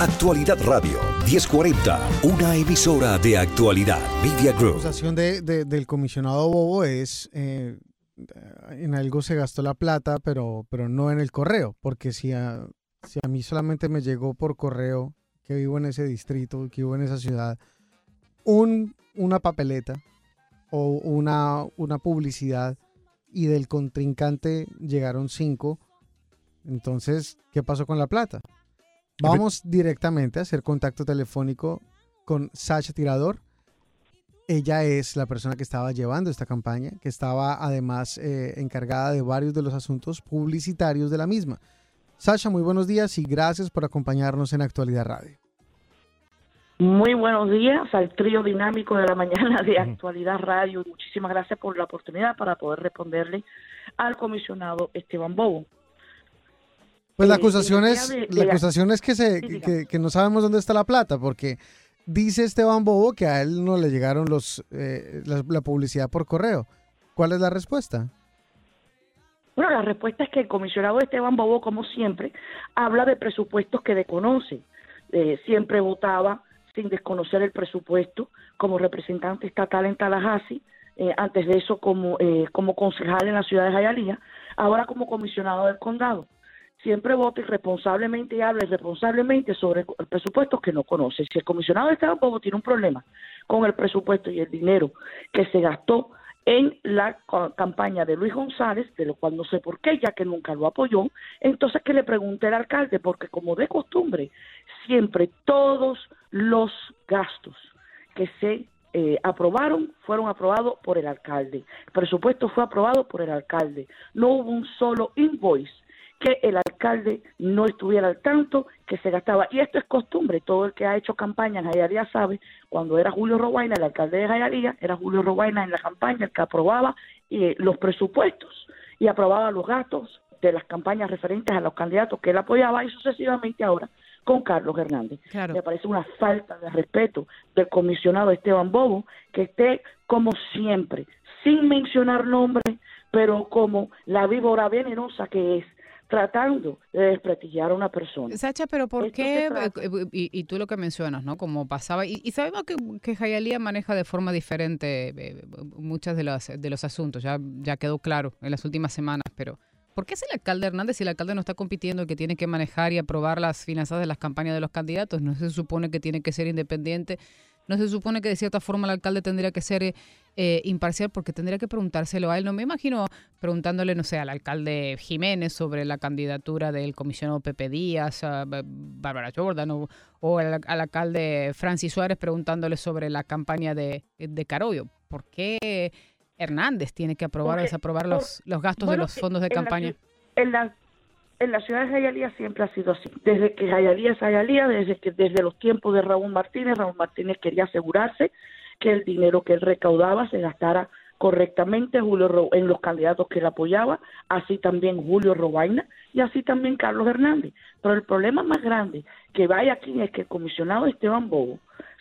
Actualidad Radio 1040, una emisora de actualidad. Media La Group. acusación de, de- del comisionado Bobo es, eh, en algo se gastó la plata, pero, pero no en el correo, porque si a, si a mí solamente me llegó por correo, que vivo en ese distrito, que vivo en esa ciudad, un, una papeleta o una, una publicidad y del contrincante llegaron cinco, entonces, ¿qué pasó con la plata? Vamos directamente a hacer contacto telefónico con Sasha Tirador. Ella es la persona que estaba llevando esta campaña, que estaba además eh, encargada de varios de los asuntos publicitarios de la misma. Sasha, muy buenos días y gracias por acompañarnos en Actualidad Radio. Muy buenos días al trío dinámico de la mañana de Actualidad Radio. Muchísimas gracias por la oportunidad para poder responderle al comisionado Esteban Bobo. Pues la Eh, acusación es, de- la acusación es que, se, Sí, que, que no sabemos dónde está la plata, porque dice Esteban Bobo que a él no le llegaron los, eh, la, la publicidad por correo. ¿Cuál es la respuesta? Bueno, la respuesta es que el comisionado Esteban Bobo, como siempre, habla de presupuestos que desconoce. Eh, siempre votaba sin desconocer el presupuesto como representante estatal en Tallahassee, eh, antes de eso como, eh, como concejal en la ciudad de Hialeah, ahora como comisionado del condado. Siempre vota irresponsablemente y habla irresponsablemente sobre el presupuesto que no conoce. Si el comisionado Esteban Bobo tiene un problema con el presupuesto y el dinero que se gastó en la ca- campaña de Luis González, de lo cual no sé por qué, ya que nunca lo apoyó, entonces que le pregunte al alcalde, porque como de costumbre, siempre todos los gastos que se eh, aprobaron fueron aprobados por el alcalde. El presupuesto fue aprobado por el alcalde. No hubo un solo invoice que el alcalde no estuviera al tanto que se gastaba. Y esto es costumbre, todo el que ha hecho campaña en Jayalía sabe, cuando era Julio Robaina, el alcalde de Jayalía, era Julio Robaina en la campaña el que aprobaba eh, los presupuestos y aprobaba los gastos de las campañas referentes a los candidatos que él apoyaba y sucesivamente ahora con Carlos Hernández. Claro. Me parece una falta de respeto del comisionado Esteban Bobo que esté como siempre, sin mencionar nombres, pero como la víbora venenosa que es, tratando de desprestigiar a una persona. Sacha, pero ¿por Esto qué? trata- eh, Y, y tú lo que mencionas, ¿no? Como pasaba. Y, y sabemos que, que Hialeah maneja de forma diferente eh, muchas de los, de los asuntos. Ya, ya quedó claro en las últimas semanas, pero. ¿Por qué es el alcalde Hernández si el alcalde no está compitiendo y que tiene que manejar y aprobar las finanzas de las campañas de los candidatos? ¿No se supone que tiene que ser independiente? ¿No se supone que de cierta forma el alcalde tendría que ser eh, imparcial porque tendría que preguntárselo a él? No me imagino preguntándole, no sé, al alcalde Jiménez sobre la candidatura del comisionado Pepe Díaz, a Bárbara Jordan o, o al, al alcalde Francis Suárez preguntándole sobre la campaña de, de Carollo. ¿Por qué Hernández tiene que aprobar o desaprobar los, los gastos de los fondos de campaña? En la, en la ciudad de Jayalía siempre ha sido así. Desde que Jayalía es Jayalía, desde, que, desde los tiempos de Raúl Martínez, Raúl Martínez quería asegurarse que el dinero que él recaudaba se gastara correctamente Julio en los candidatos que él apoyaba, así también Julio Robaina y así también Carlos Hernández. Pero el problema más grande que vaya aquí es que el comisionado Esteban Bobo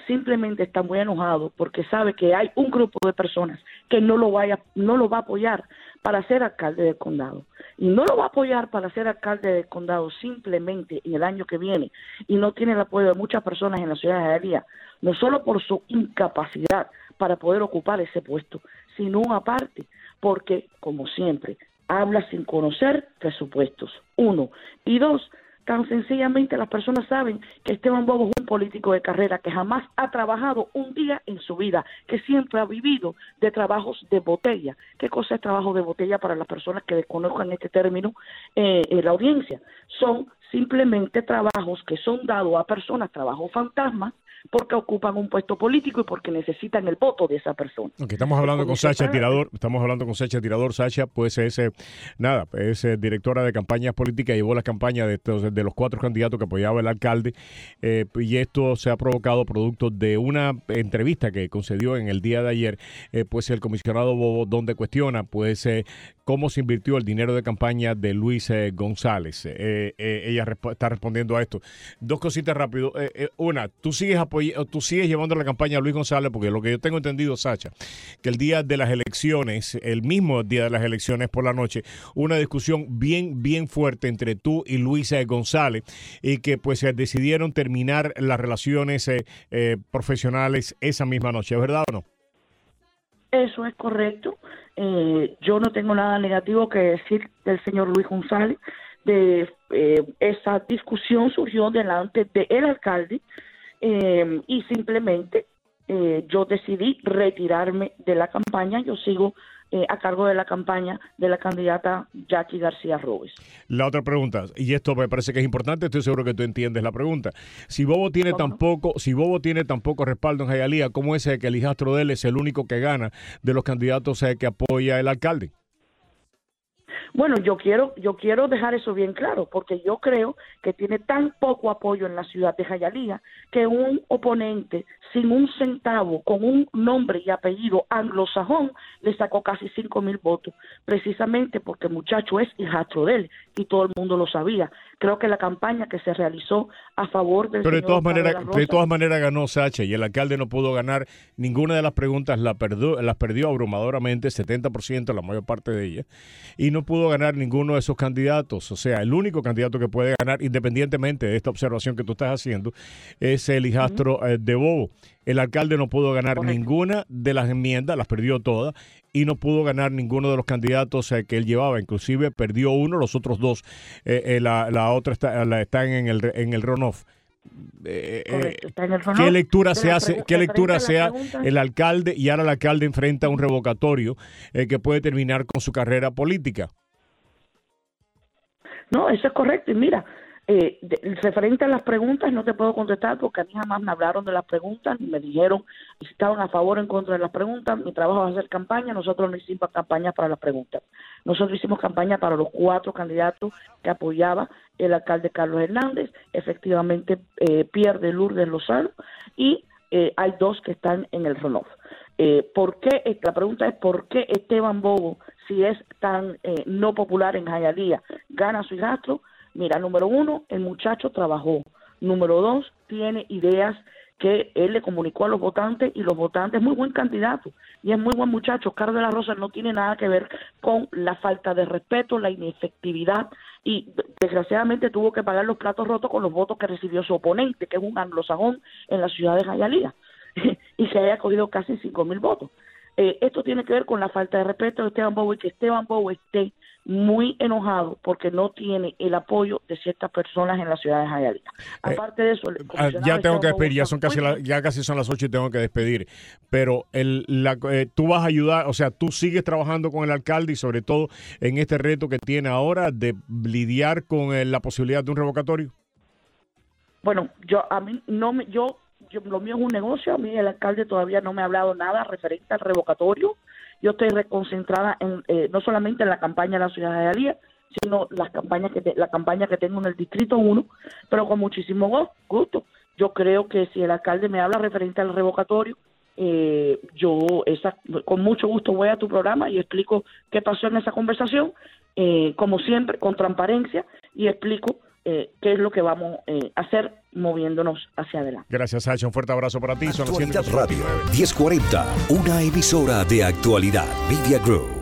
simplemente está muy enojado porque sabe que hay un grupo de personas que no lo vaya no lo va a apoyar para ser alcalde del condado. Y no lo va a apoyar para ser alcalde del condado simplemente en el año que viene. Y no tiene el apoyo de muchas personas en la ciudad de Jayalía, no solo por su incapacidad para poder ocupar ese puesto, sino aparte porque como siempre habla sin conocer presupuestos, uno, y dos, tan sencillamente las personas saben que Esteban Bobo es un político de carrera que jamás ha trabajado un día en su vida, que siempre ha vivido de trabajos de botella. ¿Qué cosa es trabajo de botella para las personas que desconozcan este término eh, en la audiencia? Son simplemente trabajos que son dados a personas, trabajos fantasmas, porque ocupan un puesto político y porque necesitan el voto de esa persona. Estamos hablando con Sacha Tirador, estamos hablando con Sacha Tirador. Sacha, pues es, eh, nada, es eh, directora de campañas políticas, llevó la campaña de, estos- de los cuatro candidatos que apoyaba el alcalde, eh, y esto se ha provocado producto de una entrevista que concedió en el día de ayer, pues el comisionado Bobo, donde cuestiona, pues, eh, cómo se invirtió el dinero de campaña de Luis González. Ella estar respondiendo a esto. Dos cositas rápido. Una, tú sigues apoyando, tú sigues llevando la campaña a Luis González, porque lo que yo tengo entendido, Sacha, que el día de las elecciones, el mismo día de las elecciones por la noche, una discusión bien, bien fuerte entre tú y Luisa González, y que pues decidieron terminar las relaciones profesionales esa misma noche, ¿verdad o no? Eso es correcto. Eh, yo no tengo nada negativo que decir del señor Luis González. De eh, esa discusión surgió delante del alcalde eh, y simplemente yo decidí retirarme de la campaña. Yo sigo eh, a cargo de la campaña de la candidata Jackie García Robes. La otra pregunta, y esto me parece que es importante, estoy seguro que tú entiendes la pregunta. Si Bobo tiene tan poco, si Bobo tiene tan poco respaldo en Jayalía, ¿cómo es que el hijastro de él es el único que gana de los candidatos eh, que apoya el alcalde? Bueno, yo quiero, yo quiero dejar eso bien claro, porque yo creo que tiene tan poco apoyo en la ciudad de Jayalía que un oponente sin un centavo, con un nombre y apellido anglosajón, le sacó casi cinco mil votos, precisamente porque el muchacho es hijastro de él y todo el mundo lo sabía. Creo que la campaña que se realizó a favor del Pero de todas maneras, de todas maneras ganó Sacha y el alcalde no pudo ganar ninguna de las preguntas, la perdió, las perdió abrumadoramente, 70%, la mayor parte de ellas, y no pudo ganar ninguno de esos candidatos. O sea, el único candidato que puede ganar, independientemente de esta observación que tú estás haciendo, es el hijastro eh, de Bobo. El alcalde no pudo ganar ninguna de las enmiendas, las perdió todas, y no pudo ganar ninguno de los candidatos eh, que él llevaba. Inclusive perdió uno, los otros dos, eh, la, la, otra está, la, están en el, en el runoff. ¿Qué lectura se hace? ¿Qué lectura sea el alcalde y ahora el alcalde enfrenta un revocatorio que puede terminar con su carrera política? No, eso es correcto. Y mira, eh, referente a las preguntas, no te puedo contestar porque a mí jamás me hablaron de las preguntas, ni me dijeron si estaban a favor o en contra de las preguntas. Mi trabajo es hacer campaña, nosotros no hicimos campaña para las preguntas. Nosotros hicimos campaña para los cuatro candidatos que apoyaba el alcalde Carlos Hernández. Efectivamente, eh, pierde Lourdes Lozano y eh, hay dos que están en el runoff. Eh, ¿Por qué? La pregunta es ¿por qué Esteban Bobo, si es tan eh, no popular en Jayalía, gana su hijastro? Mira, número uno, el muchacho trabajó. Número dos, tiene ideas que él le comunicó a los votantes y los votantes, es muy buen candidato y es muy buen muchacho. Carlos de la Rosa no tiene nada que ver con la falta de respeto, la inefectividad y desgraciadamente tuvo que pagar los platos rotos con los votos que recibió su oponente, que es un anglosajón en la ciudad de Jayalía. y se haya cogido casi cinco mil votos. Eh, esto tiene que ver con la falta de respeto de Esteban y que Esteban Bobo esté muy enojado porque no tiene el apoyo de ciertas personas en la ciudad de Jayalía. Eh, Aparte de eso, ah, ya tengo que despedir, ya son casi ya casi son las ocho y tengo que despedir. Pero el, la, eh, tú vas a ayudar, o sea, tú sigues trabajando con el alcalde y sobre todo en este reto que tiene ahora de lidiar con la posibilidad de un revocatorio. Bueno, yo a mí no me, yo lo mío es un negocio, a mí el alcalde todavía no me ha hablado nada referente al revocatorio. Yo estoy reconcentrada en, eh, no solamente en la campaña de la ciudad de Alía, sino las campañas que la campaña que tengo en el distrito 1, pero con muchísimo gusto. Yo creo que si el alcalde me habla referente al revocatorio, eh, yo esa, con mucho gusto voy a tu programa y explico qué pasó en esa conversación, eh, como siempre, con transparencia, y explico eh, qué es lo que vamos eh, a hacer moviéndonos hacia adelante. Gracias, Sacha. Un fuerte abrazo para ti. Actualidad Radio 1040, una emisora de actualidad. Media Group.